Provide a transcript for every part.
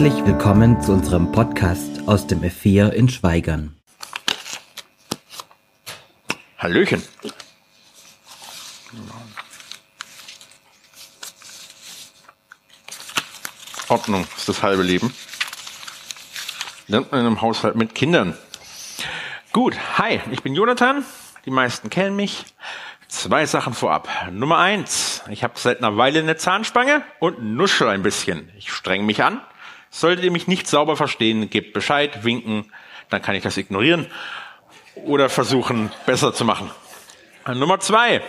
Herzlich willkommen zu unserem Podcast aus dem F4 in Schweigern. Hallöchen. Ordnung ist das halbe Leben. Lernt man in einem Haushalt mit Kindern. Gut, hi, ich bin Jonathan. Die meisten kennen mich. Zwei Sachen vorab. Nummer eins, ich habe seit einer Weile eine Zahnspange und nuschel ein bisschen. Ich streng mich an. Solltet ihr mich nicht sauber verstehen, gebt Bescheid, winken, dann kann ich das ignorieren oder versuchen, besser zu machen. Nummer zwei,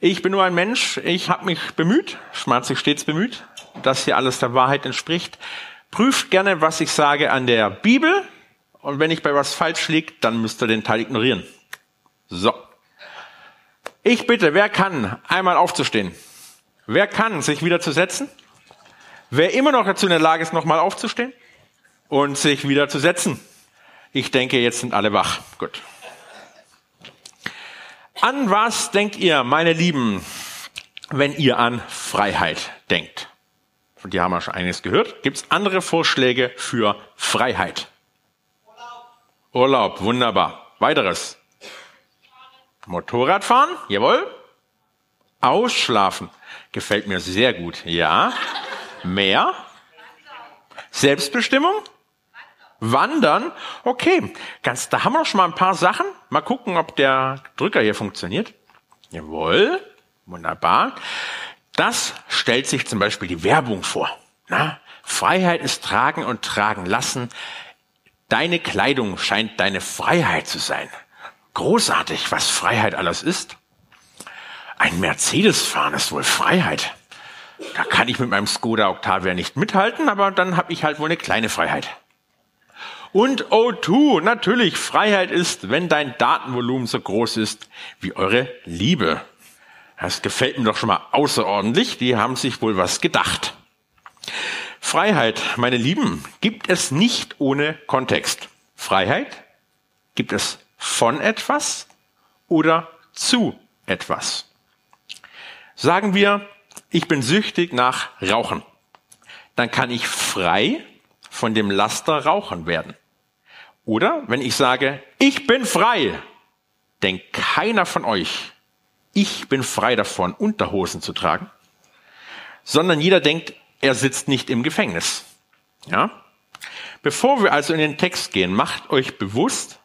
ich bin nur ein Mensch, ich habe mich bemüht, schmarzig stets bemüht, dass hier alles der Wahrheit entspricht. Prüft gerne, was ich sage an der Bibel und wenn ich bei was falsch liegt, dann müsst ihr den Teil ignorieren. So. Ich bitte, wer kann einmal aufzustehen? Wer kann sich wieder zu setzen? Wer immer noch dazu in der Lage ist, nochmal aufzustehen und sich wieder zu setzen? Ich denke, jetzt sind alle wach. Gut. An was denkt ihr, meine Lieben, wenn ihr an Freiheit denkt? Von dir haben wir schon einiges gehört. Gibt es andere Vorschläge für Freiheit? Urlaub. Urlaub, wunderbar. Weiteres. Motorradfahren, jawohl. Ausschlafen, gefällt mir sehr gut. Ja. Mehr? Selbstbestimmung? Wandern? Okay, ganz, da haben wir schon mal ein paar Sachen. Mal gucken, ob der Drücker hier funktioniert. Jawohl, wunderbar. Das stellt sich zum Beispiel die Werbung vor. Na, Freiheit ist tragen und tragen lassen. Deine Kleidung scheint deine Freiheit zu sein. Großartig, was Freiheit alles ist. Ein Mercedes fahren ist wohl Freiheit. Da kann ich mit meinem Skoda Octavia nicht mithalten, aber dann habe ich halt wohl eine kleine Freiheit. Und O2, natürlich, Freiheit ist, wenn dein Datenvolumen so groß ist wie eure Liebe. Das gefällt mir doch schon mal außerordentlich. Die haben sich wohl was gedacht. Freiheit, meine Lieben, gibt es nicht ohne Kontext. Freiheit gibt es von etwas oder zu etwas. Sagen wir, ich bin süchtig nach Rauchen. Dann kann ich frei von dem Laster Rauchen werden. Oder wenn ich sage, ich bin frei, denkt keiner von euch, ich bin frei davon, Unterhosen zu tragen, sondern jeder denkt, er sitzt nicht im Gefängnis. Ja? Bevor wir also in den Text gehen, macht euch bewusst,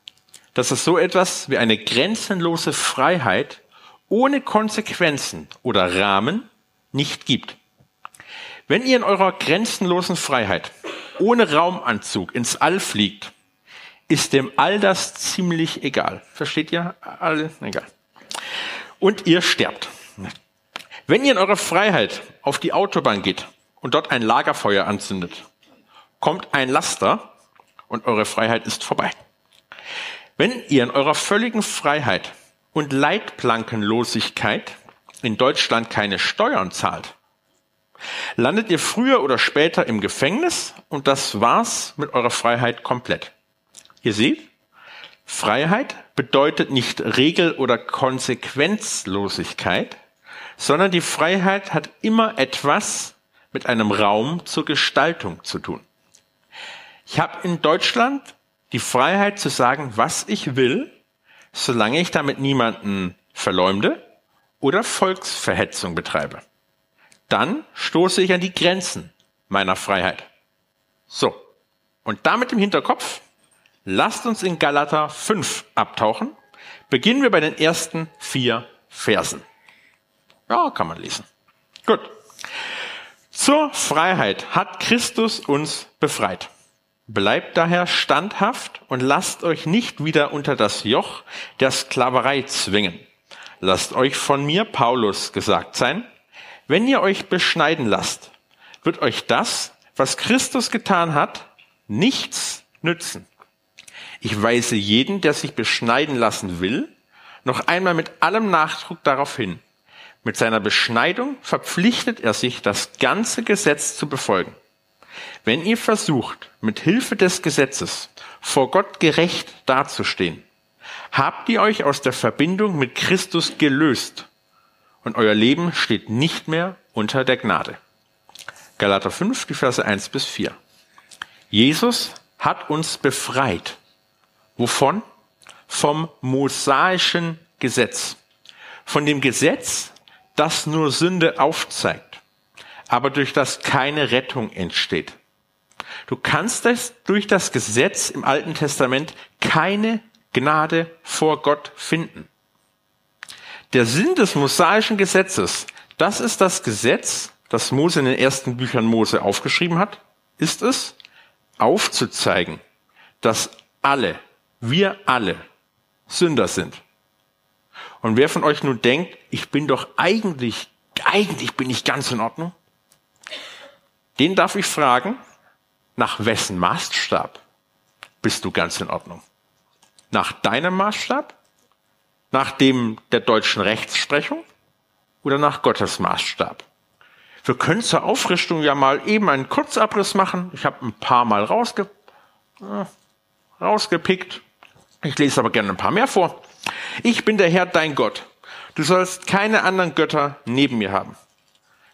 dass es so etwas wie eine grenzenlose Freiheit ohne Konsequenzen oder Rahmen nicht gibt. Wenn ihr in eurer grenzenlosen Freiheit ohne Raumanzug ins All fliegt, ist dem all das ziemlich egal. Versteht ihr? All egal. Und ihr sterbt. Wenn ihr in eurer Freiheit auf die Autobahn geht und dort ein Lagerfeuer anzündet, kommt ein Laster und eure Freiheit ist vorbei. Wenn ihr in eurer völligen Freiheit und Leitplankenlosigkeit in Deutschland keine Steuern zahlt, landet ihr früher oder später im Gefängnis und das war's mit eurer Freiheit komplett. Ihr seht, Freiheit bedeutet nicht Regel- oder Konsequenzlosigkeit, sondern die Freiheit hat immer etwas mit einem Raum zur Gestaltung zu tun. Ich habe in Deutschland die Freiheit zu sagen, was ich will, solange ich damit niemanden verleumde oder Volksverhetzung betreibe. Dann stoße ich an die Grenzen meiner Freiheit. So. Und damit im Hinterkopf, lasst uns in Galater 5 abtauchen. Beginnen wir bei den ersten vier Versen. Ja, kann man lesen. Gut. Zur Freiheit hat Christus uns befreit. Bleibt daher standhaft und lasst euch nicht wieder unter das Joch der Sklaverei zwingen. Lasst euch von mir, Paulus, gesagt sein, wenn ihr euch beschneiden lasst, wird euch das, was Christus getan hat, nichts nützen. Ich weise jeden, der sich beschneiden lassen will, noch einmal mit allem Nachdruck darauf hin. Mit seiner Beschneidung verpflichtet er sich, das ganze Gesetz zu befolgen. Wenn ihr versucht, mit Hilfe des Gesetzes vor Gott gerecht dazustehen, habt ihr euch aus der Verbindung mit Christus gelöst und euer Leben steht nicht mehr unter der Gnade. Galater 5, die Verse 1 bis 4. Jesus hat uns befreit. Wovon? Vom mosaischen Gesetz. Von dem Gesetz, das nur Sünde aufzeigt, aber durch das keine Rettung entsteht. Du kannst durch das Gesetz im Alten Testament keine Gnade vor Gott finden. Der Sinn des mosaischen Gesetzes, das ist das Gesetz, das Mose in den ersten Büchern Mose aufgeschrieben hat, ist es, aufzuzeigen, dass alle, wir alle Sünder sind. Und wer von euch nun denkt, ich bin doch eigentlich, eigentlich bin ich ganz in Ordnung, den darf ich fragen, nach wessen Maßstab bist du ganz in Ordnung? Nach deinem Maßstab? Nach dem der deutschen Rechtsprechung? Oder nach Gottes Maßstab? Wir können zur Aufrichtung ja mal eben einen Kurzabriss machen. Ich habe ein paar Mal rausge äh, rausgepickt. Ich lese aber gerne ein paar mehr vor. Ich bin der Herr, dein Gott. Du sollst keine anderen Götter neben mir haben.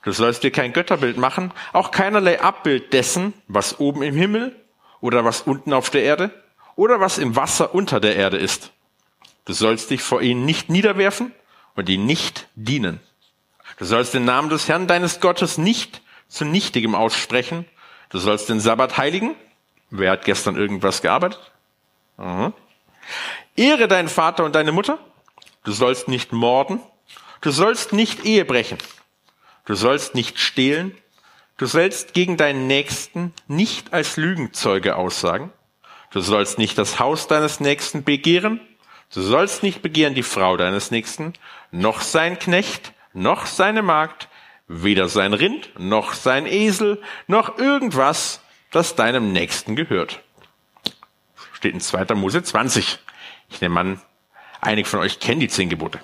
Du sollst dir kein Götterbild machen, auch keinerlei Abbild dessen, was oben im Himmel oder was unten auf der Erde oder was im Wasser unter der Erde ist. Du sollst dich vor ihnen nicht niederwerfen und ihnen nicht dienen. Du sollst den Namen des Herrn deines Gottes nicht zu Nichtigem aussprechen. Du sollst den Sabbat heiligen. Wer hat gestern irgendwas gearbeitet? Mhm. Ehre deinen Vater und deine Mutter. Du sollst nicht morden. Du sollst nicht Ehe brechen. Du sollst nicht stehlen. Du sollst gegen deinen Nächsten nicht als Lügenzeuge aussagen. Du sollst nicht das Haus deines Nächsten begehren. Du sollst nicht begehren die Frau deines Nächsten, noch sein Knecht, noch seine Magd, weder sein Rind, noch sein Esel, noch irgendwas, das deinem Nächsten gehört. Steht in 2. Mose 20. Ich nehme an, einige von euch kennen die zehn Gebote.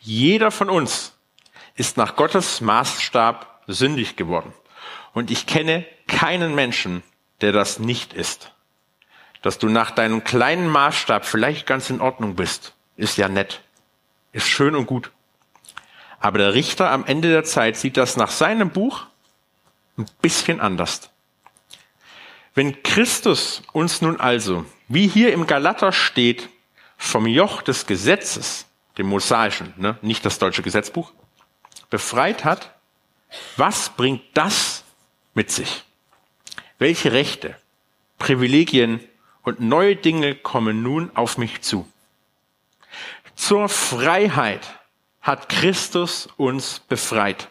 Jeder von uns ist nach Gottes Maßstab sündig geworden. Und ich kenne keinen Menschen, der das nicht ist. Dass du nach deinem kleinen Maßstab vielleicht ganz in Ordnung bist, ist ja nett. Ist schön und gut. Aber der Richter am Ende der Zeit sieht das nach seinem Buch ein bisschen anders. Wenn Christus uns nun also, wie hier im Galater steht, vom Joch des Gesetzes, dem mosaischen, ne, nicht das deutsche Gesetzbuch, befreit hat, was bringt das mit sich? Welche Rechte, Privilegien und neue Dinge kommen nun auf mich zu? Zur Freiheit hat Christus uns befreit.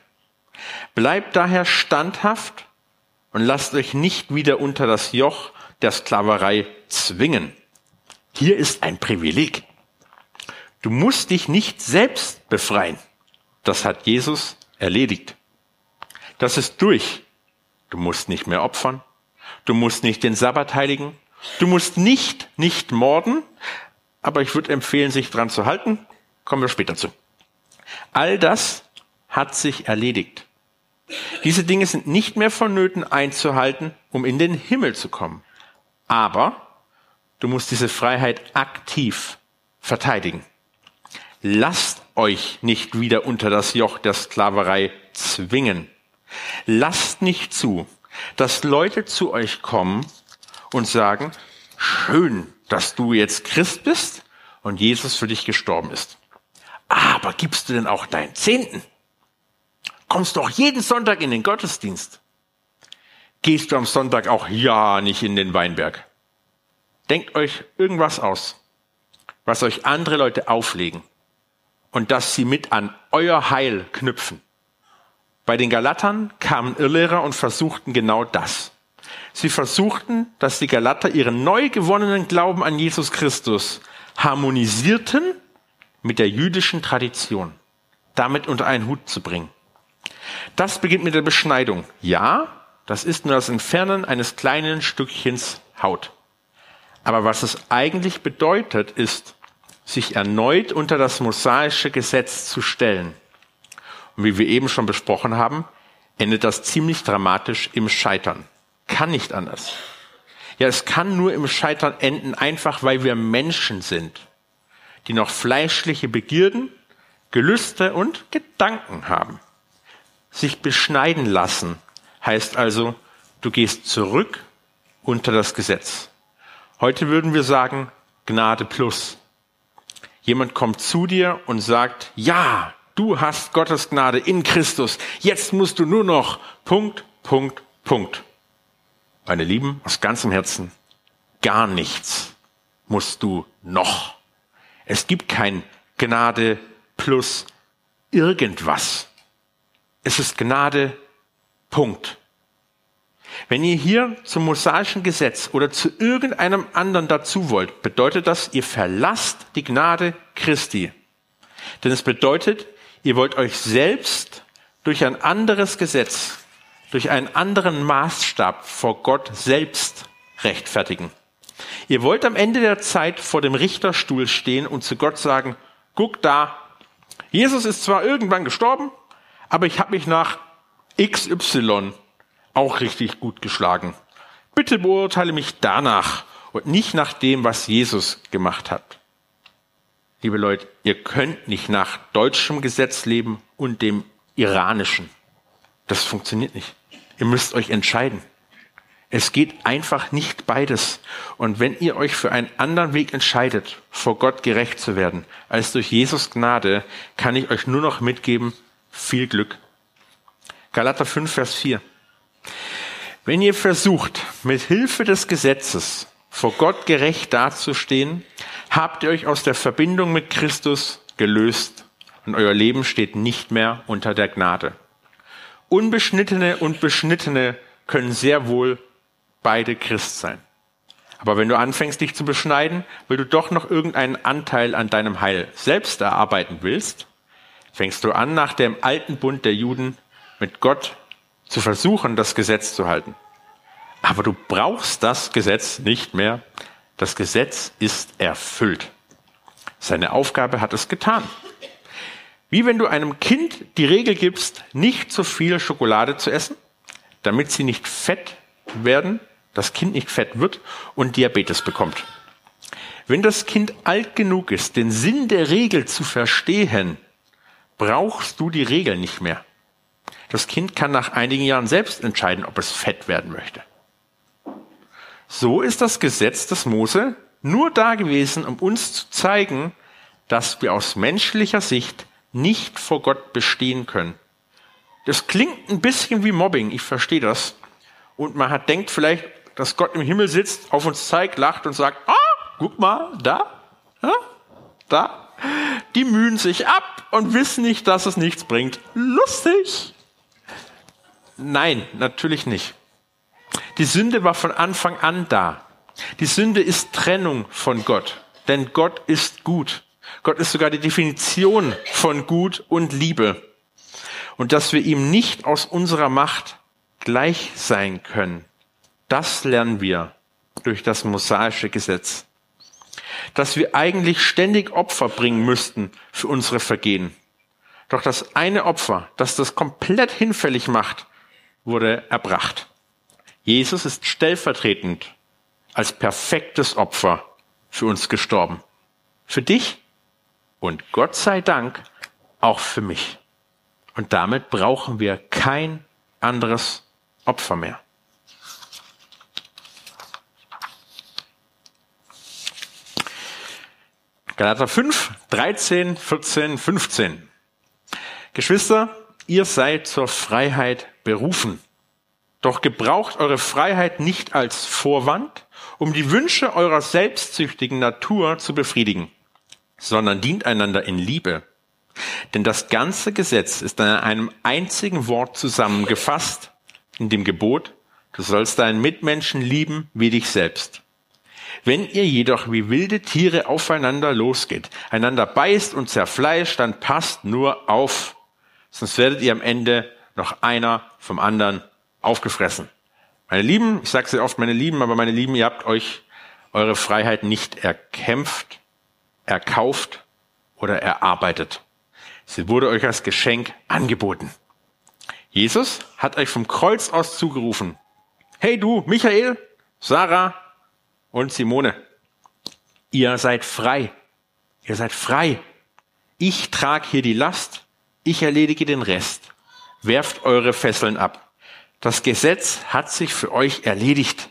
Bleibt daher standhaft und lasst euch nicht wieder unter das Joch der Sklaverei zwingen. Hier ist ein Privileg. Du musst dich nicht selbst befreien. Das hat Jesus erledigt. Das ist durch. Du musst nicht mehr opfern. Du musst nicht den Sabbat heiligen. Du musst nicht, nicht morden. Aber ich würde empfehlen, sich dran zu halten. Kommen wir später zu. All das hat sich erledigt. Diese Dinge sind nicht mehr vonnöten einzuhalten, um in den Himmel zu kommen. Aber du musst diese Freiheit aktiv verteidigen. Lasst euch nicht wieder unter das Joch der Sklaverei zwingen. Lasst nicht zu, dass Leute zu euch kommen und sagen, schön, dass du jetzt Christ bist und Jesus für dich gestorben ist. Aber gibst du denn auch deinen Zehnten? Kommst du auch jeden Sonntag in den Gottesdienst? Gehst du am Sonntag auch ja nicht in den Weinberg? Denkt euch irgendwas aus, was euch andere Leute auflegen und dass sie mit an euer Heil knüpfen. Bei den Galatern kamen Irrlehrer und versuchten genau das. Sie versuchten, dass die Galater ihren neu gewonnenen Glauben an Jesus Christus harmonisierten mit der jüdischen Tradition, damit unter einen Hut zu bringen. Das beginnt mit der Beschneidung. Ja, das ist nur das Entfernen eines kleinen Stückchens Haut. Aber was es eigentlich bedeutet, ist, sich erneut unter das mosaische Gesetz zu stellen. Und wie wir eben schon besprochen haben, endet das ziemlich dramatisch im Scheitern. Kann nicht anders. Ja, es kann nur im Scheitern enden, einfach weil wir Menschen sind die noch fleischliche Begierden, Gelüste und Gedanken haben. Sich beschneiden lassen heißt also, du gehst zurück unter das Gesetz. Heute würden wir sagen, Gnade plus. Jemand kommt zu dir und sagt, ja, du hast Gottes Gnade in Christus. Jetzt musst du nur noch Punkt, Punkt, Punkt. Meine Lieben, aus ganzem Herzen, gar nichts musst du noch. Es gibt kein Gnade plus irgendwas. Es ist Gnade, Punkt. Wenn ihr hier zum mosaischen Gesetz oder zu irgendeinem anderen dazu wollt, bedeutet das, ihr verlasst die Gnade Christi. Denn es bedeutet, ihr wollt euch selbst durch ein anderes Gesetz, durch einen anderen Maßstab vor Gott selbst rechtfertigen. Ihr wollt am Ende der Zeit vor dem Richterstuhl stehen und zu Gott sagen, guck da, Jesus ist zwar irgendwann gestorben, aber ich habe mich nach XY auch richtig gut geschlagen. Bitte beurteile mich danach und nicht nach dem, was Jesus gemacht hat. Liebe Leute, ihr könnt nicht nach deutschem Gesetz leben und dem iranischen. Das funktioniert nicht. Ihr müsst euch entscheiden. Es geht einfach nicht beides. Und wenn ihr euch für einen anderen Weg entscheidet, vor Gott gerecht zu werden, als durch Jesus Gnade, kann ich euch nur noch mitgeben, viel Glück. Galater 5, Vers 4. Wenn ihr versucht, mit Hilfe des Gesetzes vor Gott gerecht dazustehen, habt ihr euch aus der Verbindung mit Christus gelöst und euer Leben steht nicht mehr unter der Gnade. Unbeschnittene und Beschnittene können sehr wohl beide Christ sein. Aber wenn du anfängst, dich zu beschneiden, weil du doch noch irgendeinen Anteil an deinem Heil selbst erarbeiten willst, fängst du an, nach dem alten Bund der Juden mit Gott zu versuchen, das Gesetz zu halten. Aber du brauchst das Gesetz nicht mehr. Das Gesetz ist erfüllt. Seine Aufgabe hat es getan. Wie wenn du einem Kind die Regel gibst, nicht zu viel Schokolade zu essen, damit sie nicht fett werden, das Kind nicht fett wird und Diabetes bekommt. Wenn das Kind alt genug ist, den Sinn der Regel zu verstehen, brauchst du die Regel nicht mehr. Das Kind kann nach einigen Jahren selbst entscheiden, ob es fett werden möchte. So ist das Gesetz des Mose nur da gewesen, um uns zu zeigen, dass wir aus menschlicher Sicht nicht vor Gott bestehen können. Das klingt ein bisschen wie Mobbing, ich verstehe das. Und man hat denkt vielleicht, dass Gott im Himmel sitzt, auf uns zeigt, lacht und sagt, ah, guck mal, da, da. Die mühen sich ab und wissen nicht, dass es nichts bringt. Lustig. Nein, natürlich nicht. Die Sünde war von Anfang an da. Die Sünde ist Trennung von Gott, denn Gott ist gut. Gott ist sogar die Definition von Gut und Liebe. Und dass wir ihm nicht aus unserer Macht gleich sein können, das lernen wir durch das mosaische Gesetz. Dass wir eigentlich ständig Opfer bringen müssten für unsere Vergehen. Doch das eine Opfer, das das komplett hinfällig macht, wurde erbracht. Jesus ist stellvertretend als perfektes Opfer für uns gestorben. Für dich und Gott sei Dank auch für mich. Und damit brauchen wir kein anderes Opfer mehr. Galater 5, 13, 14, 15. Geschwister, ihr seid zur Freiheit berufen. Doch gebraucht eure Freiheit nicht als Vorwand, um die Wünsche eurer selbstsüchtigen Natur zu befriedigen, sondern dient einander in Liebe. Denn das ganze Gesetz ist in einem einzigen Wort zusammengefasst, in dem Gebot, du sollst deinen Mitmenschen lieben wie dich selbst. Wenn ihr jedoch wie wilde Tiere aufeinander losgeht, einander beißt und zerfleischt, dann passt nur auf, sonst werdet ihr am Ende noch einer vom anderen aufgefressen. Meine Lieben, ich sage sehr oft meine Lieben, aber meine Lieben, ihr habt euch eure Freiheit nicht erkämpft, erkauft oder erarbeitet. Sie wurde euch als Geschenk angeboten. Jesus hat euch vom Kreuz aus zugerufen. Hey du, Michael, Sarah und Simone, ihr seid frei. Ihr seid frei. Ich trage hier die Last, ich erledige den Rest. Werft eure Fesseln ab. Das Gesetz hat sich für euch erledigt.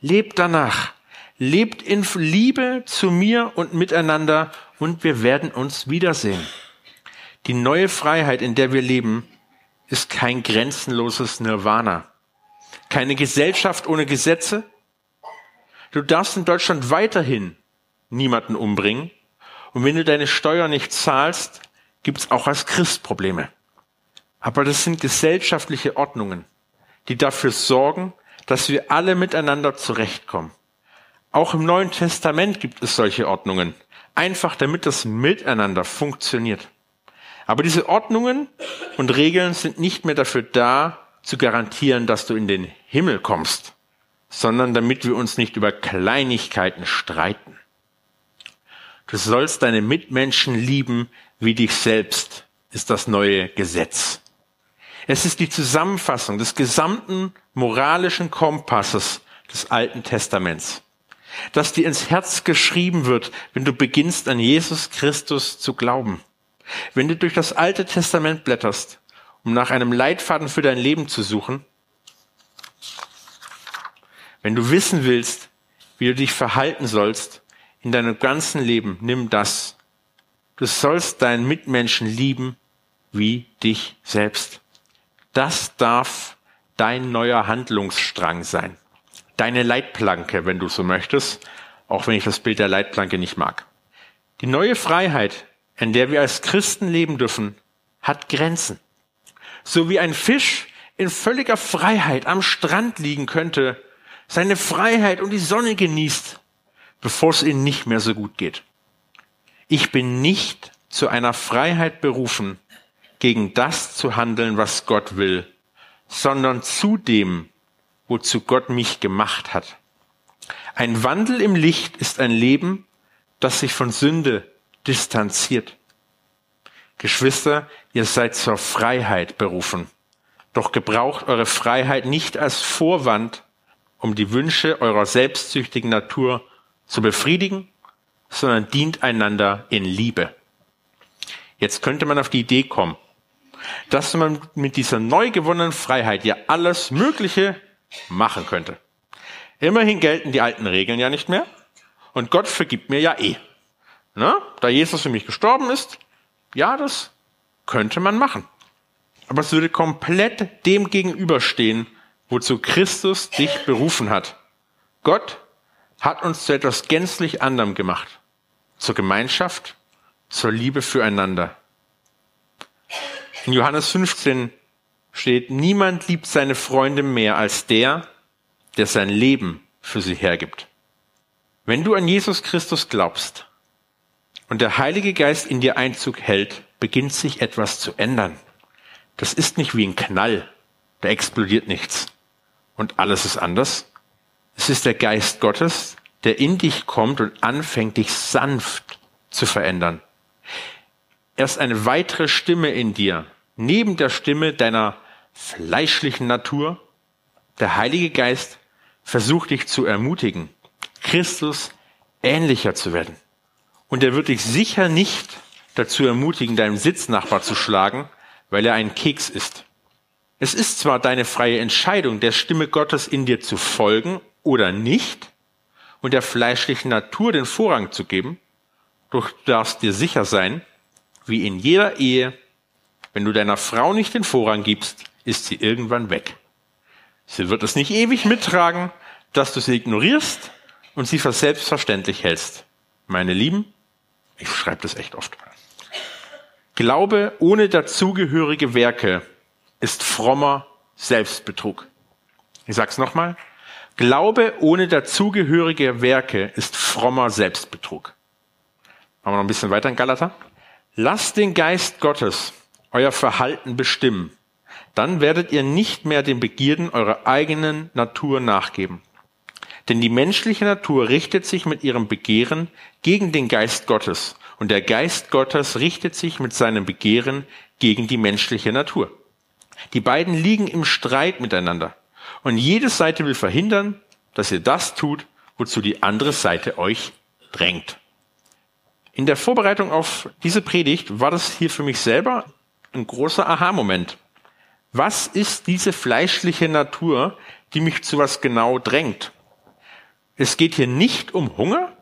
Lebt danach. Lebt in Liebe zu mir und miteinander und wir werden uns wiedersehen. Die neue Freiheit, in der wir leben, ist kein grenzenloses Nirvana. Keine Gesellschaft ohne Gesetze. Du darfst in Deutschland weiterhin niemanden umbringen. Und wenn du deine Steuer nicht zahlst, gibt's auch als Christ Probleme. Aber das sind gesellschaftliche Ordnungen, die dafür sorgen, dass wir alle miteinander zurechtkommen. Auch im Neuen Testament gibt es solche Ordnungen, einfach damit das Miteinander funktioniert. Aber diese Ordnungen und Regeln sind nicht mehr dafür da, zu garantieren, dass du in den Himmel kommst, sondern damit wir uns nicht über Kleinigkeiten streiten. Du sollst deine Mitmenschen lieben wie dich selbst, ist das neue Gesetz. Es ist die Zusammenfassung des gesamten moralischen Kompasses des Alten Testaments, das dir ins Herz geschrieben wird, wenn du beginnst an Jesus Christus zu glauben. Wenn du durch das Alte Testament blätterst, um nach einem Leitfaden für dein Leben zu suchen, wenn du wissen willst, wie du dich verhalten sollst in deinem ganzen Leben, nimm das. Du sollst deinen Mitmenschen lieben wie dich selbst. Das darf dein neuer Handlungsstrang sein. Deine Leitplanke, wenn du so möchtest, auch wenn ich das Bild der Leitplanke nicht mag. Die neue Freiheit, in der wir als Christen leben dürfen, hat Grenzen. So wie ein Fisch in völliger Freiheit am Strand liegen könnte, seine Freiheit und die Sonne genießt, bevor es ihnen nicht mehr so gut geht. Ich bin nicht zu einer Freiheit berufen, gegen das zu handeln, was Gott will, sondern zu dem, wozu Gott mich gemacht hat. Ein Wandel im Licht ist ein Leben, das sich von Sünde distanziert. Geschwister, ihr seid zur Freiheit berufen. Doch gebraucht eure Freiheit nicht als Vorwand, um die Wünsche eurer selbstsüchtigen Natur zu befriedigen, sondern dient einander in Liebe. Jetzt könnte man auf die Idee kommen, dass man mit dieser neu gewonnenen Freiheit ja alles Mögliche machen könnte. Immerhin gelten die alten Regeln ja nicht mehr und Gott vergibt mir ja eh. Na, da Jesus für mich gestorben ist, ja, das könnte man machen. Aber es würde komplett dem gegenüberstehen, wozu Christus dich berufen hat. Gott hat uns zu etwas gänzlich anderem gemacht. Zur Gemeinschaft, zur Liebe füreinander. In Johannes 15 steht, niemand liebt seine Freunde mehr als der, der sein Leben für sie hergibt. Wenn du an Jesus Christus glaubst, und der Heilige Geist in dir Einzug hält, beginnt sich etwas zu ändern. Das ist nicht wie ein Knall, da explodiert nichts und alles ist anders. Es ist der Geist Gottes, der in dich kommt und anfängt, dich sanft zu verändern. Er ist eine weitere Stimme in dir, neben der Stimme deiner fleischlichen Natur. Der Heilige Geist versucht dich zu ermutigen, Christus ähnlicher zu werden. Und er wird dich sicher nicht dazu ermutigen, deinem Sitznachbar zu schlagen, weil er ein Keks ist. Es ist zwar deine freie Entscheidung, der Stimme Gottes in dir zu folgen oder nicht und der fleischlichen Natur den Vorrang zu geben, doch du darfst dir sicher sein, wie in jeder Ehe, wenn du deiner Frau nicht den Vorrang gibst, ist sie irgendwann weg. Sie wird es nicht ewig mittragen, dass du sie ignorierst und sie für selbstverständlich hältst. Meine Lieben, ich schreibe das echt oft. Glaube ohne dazugehörige Werke ist frommer Selbstbetrug. Ich sag's nochmal. Glaube ohne dazugehörige Werke ist frommer Selbstbetrug. Machen wir noch ein bisschen weiter in Galater. Lasst den Geist Gottes euer Verhalten bestimmen. Dann werdet ihr nicht mehr den Begierden eurer eigenen Natur nachgeben. Denn die menschliche Natur richtet sich mit ihrem Begehren gegen den Geist Gottes und der Geist Gottes richtet sich mit seinem Begehren gegen die menschliche Natur. Die beiden liegen im Streit miteinander und jede Seite will verhindern, dass ihr das tut, wozu die andere Seite euch drängt. In der Vorbereitung auf diese Predigt war das hier für mich selber ein großer Aha-Moment, Was ist diese fleischliche Natur, die mich zu was genau drängt? Es geht hier nicht um Hunger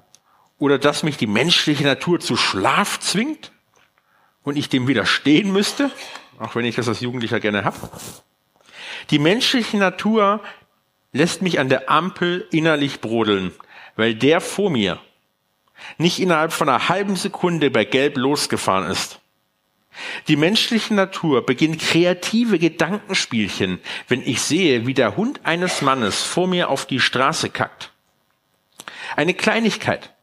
oder dass mich die menschliche Natur zu Schlaf zwingt und ich dem widerstehen müsste, auch wenn ich das als Jugendlicher gerne habe. Die menschliche Natur lässt mich an der Ampel innerlich brodeln, weil der vor mir nicht innerhalb von einer halben Sekunde bei Gelb losgefahren ist. Die menschliche Natur beginnt kreative Gedankenspielchen, wenn ich sehe, wie der Hund eines Mannes vor mir auf die Straße kackt. Eine Kleinigkeit.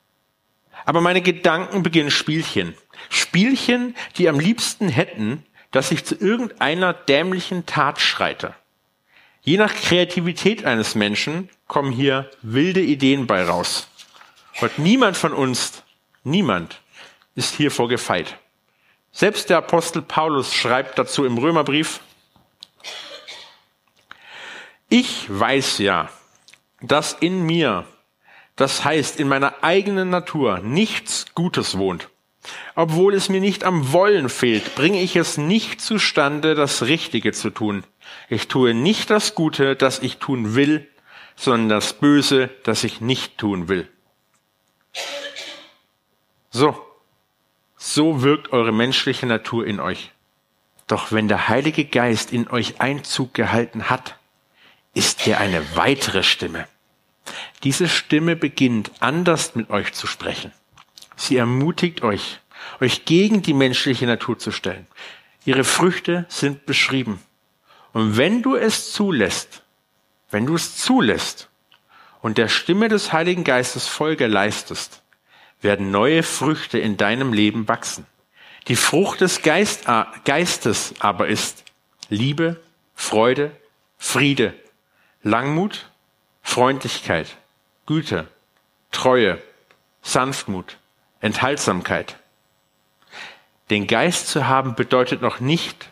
Aber meine Gedanken beginnen Spielchen. Spielchen, die am liebsten hätten, dass ich zu irgendeiner dämlichen Tat schreite. Je nach Kreativität eines Menschen kommen hier wilde Ideen bei raus. Und niemand von uns, niemand ist hiervor gefeit. Selbst der Apostel Paulus schreibt dazu im Römerbrief, ich weiß ja, dass in mir, das heißt in meiner eigenen Natur, nichts Gutes wohnt. Obwohl es mir nicht am Wollen fehlt, bringe ich es nicht zustande, das Richtige zu tun. Ich tue nicht das Gute, das ich tun will, sondern das Böse, das ich nicht tun will. So, so wirkt eure menschliche Natur in euch. Doch wenn der Heilige Geist in euch Einzug gehalten hat, ist er eine weitere Stimme. Diese Stimme beginnt anders mit euch zu sprechen. Sie ermutigt euch, euch gegen die menschliche Natur zu stellen. Ihre Früchte sind beschrieben. Und wenn du es zulässt, wenn du es zulässt und der Stimme des Heiligen Geistes Folge leistest, werden neue Früchte in deinem Leben wachsen. Die Frucht des Geist, Geistes aber ist Liebe, Freude, Friede, Langmut, Freundlichkeit, Güte, Treue, Sanftmut, Enthaltsamkeit. Den Geist zu haben bedeutet noch nicht,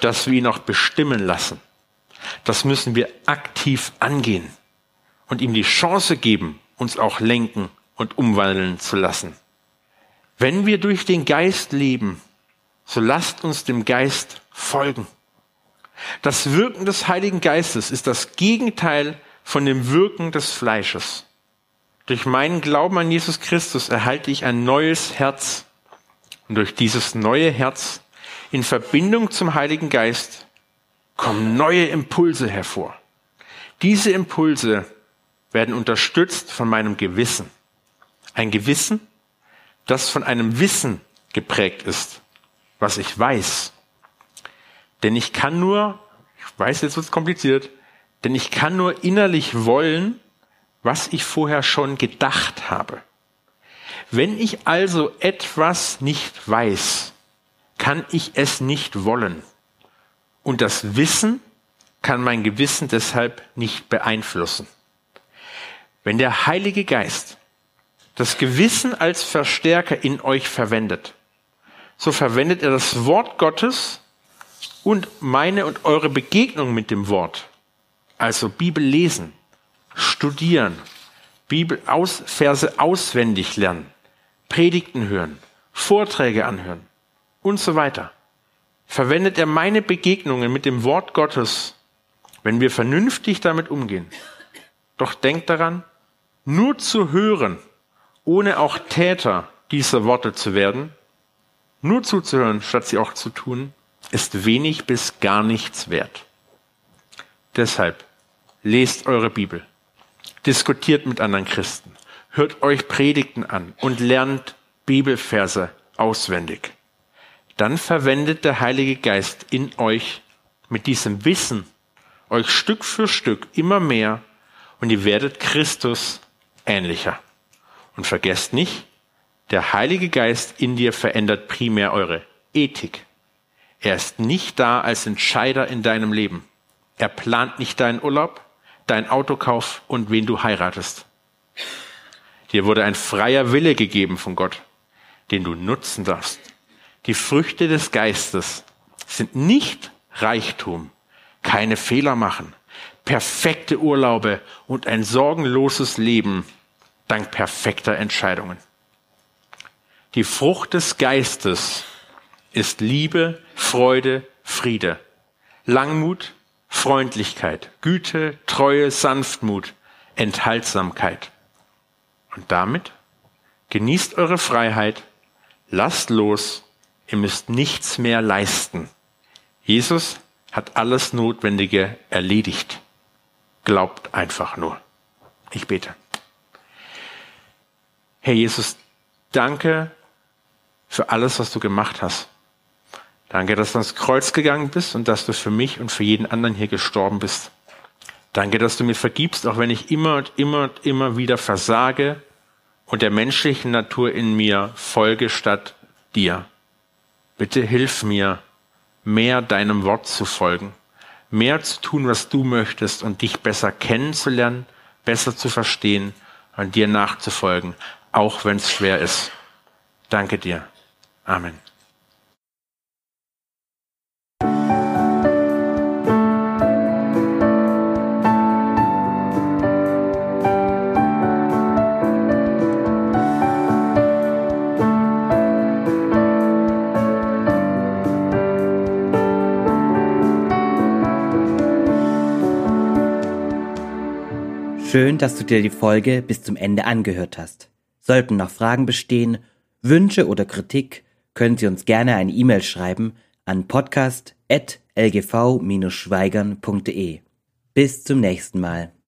dass wir ihn noch bestimmen lassen. Das müssen wir aktiv angehen und ihm die Chance geben, uns auch lenken und umwandeln zu lassen. Wenn wir durch den Geist leben, so lasst uns dem Geist folgen. Das Wirken des Heiligen Geistes ist das Gegenteil von dem Wirken des Fleisches. Durch meinen Glauben an Jesus Christus erhalte ich ein neues Herz. Und durch dieses neue Herz in Verbindung zum Heiligen Geist kommen neue Impulse hervor. Diese Impulse werden unterstützt von meinem Gewissen. Ein Gewissen, das von einem Wissen geprägt ist, was ich weiß. Denn ich kann nur, ich weiß, jetzt wird es kompliziert, denn ich kann nur innerlich wollen, was ich vorher schon gedacht habe. Wenn ich also etwas nicht weiß, kann ich es nicht wollen. Und das Wissen kann mein Gewissen deshalb nicht beeinflussen. Wenn der Heilige Geist das Gewissen als Verstärker in euch verwendet, so verwendet er das Wort Gottes und meine und eure Begegnung mit dem Wort, also Bibel lesen, studieren, Bibel aus, Verse auswendig lernen, Predigten hören, Vorträge anhören und so weiter. Verwendet er meine Begegnungen mit dem Wort Gottes, wenn wir vernünftig damit umgehen. Doch denkt daran, nur zu hören ohne auch Täter dieser Worte zu werden, nur zuzuhören, statt sie auch zu tun, ist wenig bis gar nichts wert. Deshalb lest eure Bibel, diskutiert mit anderen Christen, hört euch Predigten an und lernt Bibelverse auswendig. Dann verwendet der Heilige Geist in euch mit diesem Wissen euch Stück für Stück immer mehr und ihr werdet Christus ähnlicher. Und vergesst nicht, der Heilige Geist in dir verändert primär eure Ethik. Er ist nicht da als Entscheider in deinem Leben. Er plant nicht deinen Urlaub, deinen Autokauf und wen du heiratest. Dir wurde ein freier Wille gegeben von Gott, den du nutzen darfst. Die Früchte des Geistes sind nicht Reichtum, keine Fehler machen, perfekte Urlaube und ein sorgenloses Leben, dank perfekter Entscheidungen. Die Frucht des Geistes ist Liebe, Freude, Friede, Langmut, Freundlichkeit, Güte, Treue, Sanftmut, Enthaltsamkeit. Und damit genießt eure Freiheit, lasst los, ihr müsst nichts mehr leisten. Jesus hat alles Notwendige erledigt. Glaubt einfach nur. Ich bete. Herr Jesus, danke für alles, was du gemacht hast. Danke, dass du ans Kreuz gegangen bist und dass du für mich und für jeden anderen hier gestorben bist. Danke, dass du mir vergibst, auch wenn ich immer und immer und immer wieder versage und der menschlichen Natur in mir folge statt dir. Bitte hilf mir, mehr deinem Wort zu folgen, mehr zu tun, was du möchtest und dich besser kennenzulernen, besser zu verstehen und dir nachzufolgen, auch wenn es schwer ist. Danke dir. Amen. Schön, dass du dir die Folge bis zum Ende angehört hast. Sollten noch Fragen bestehen, Wünsche oder Kritik, können Sie uns gerne eine E-Mail schreiben an podcast.lgv-schweigern.de. Bis zum nächsten Mal.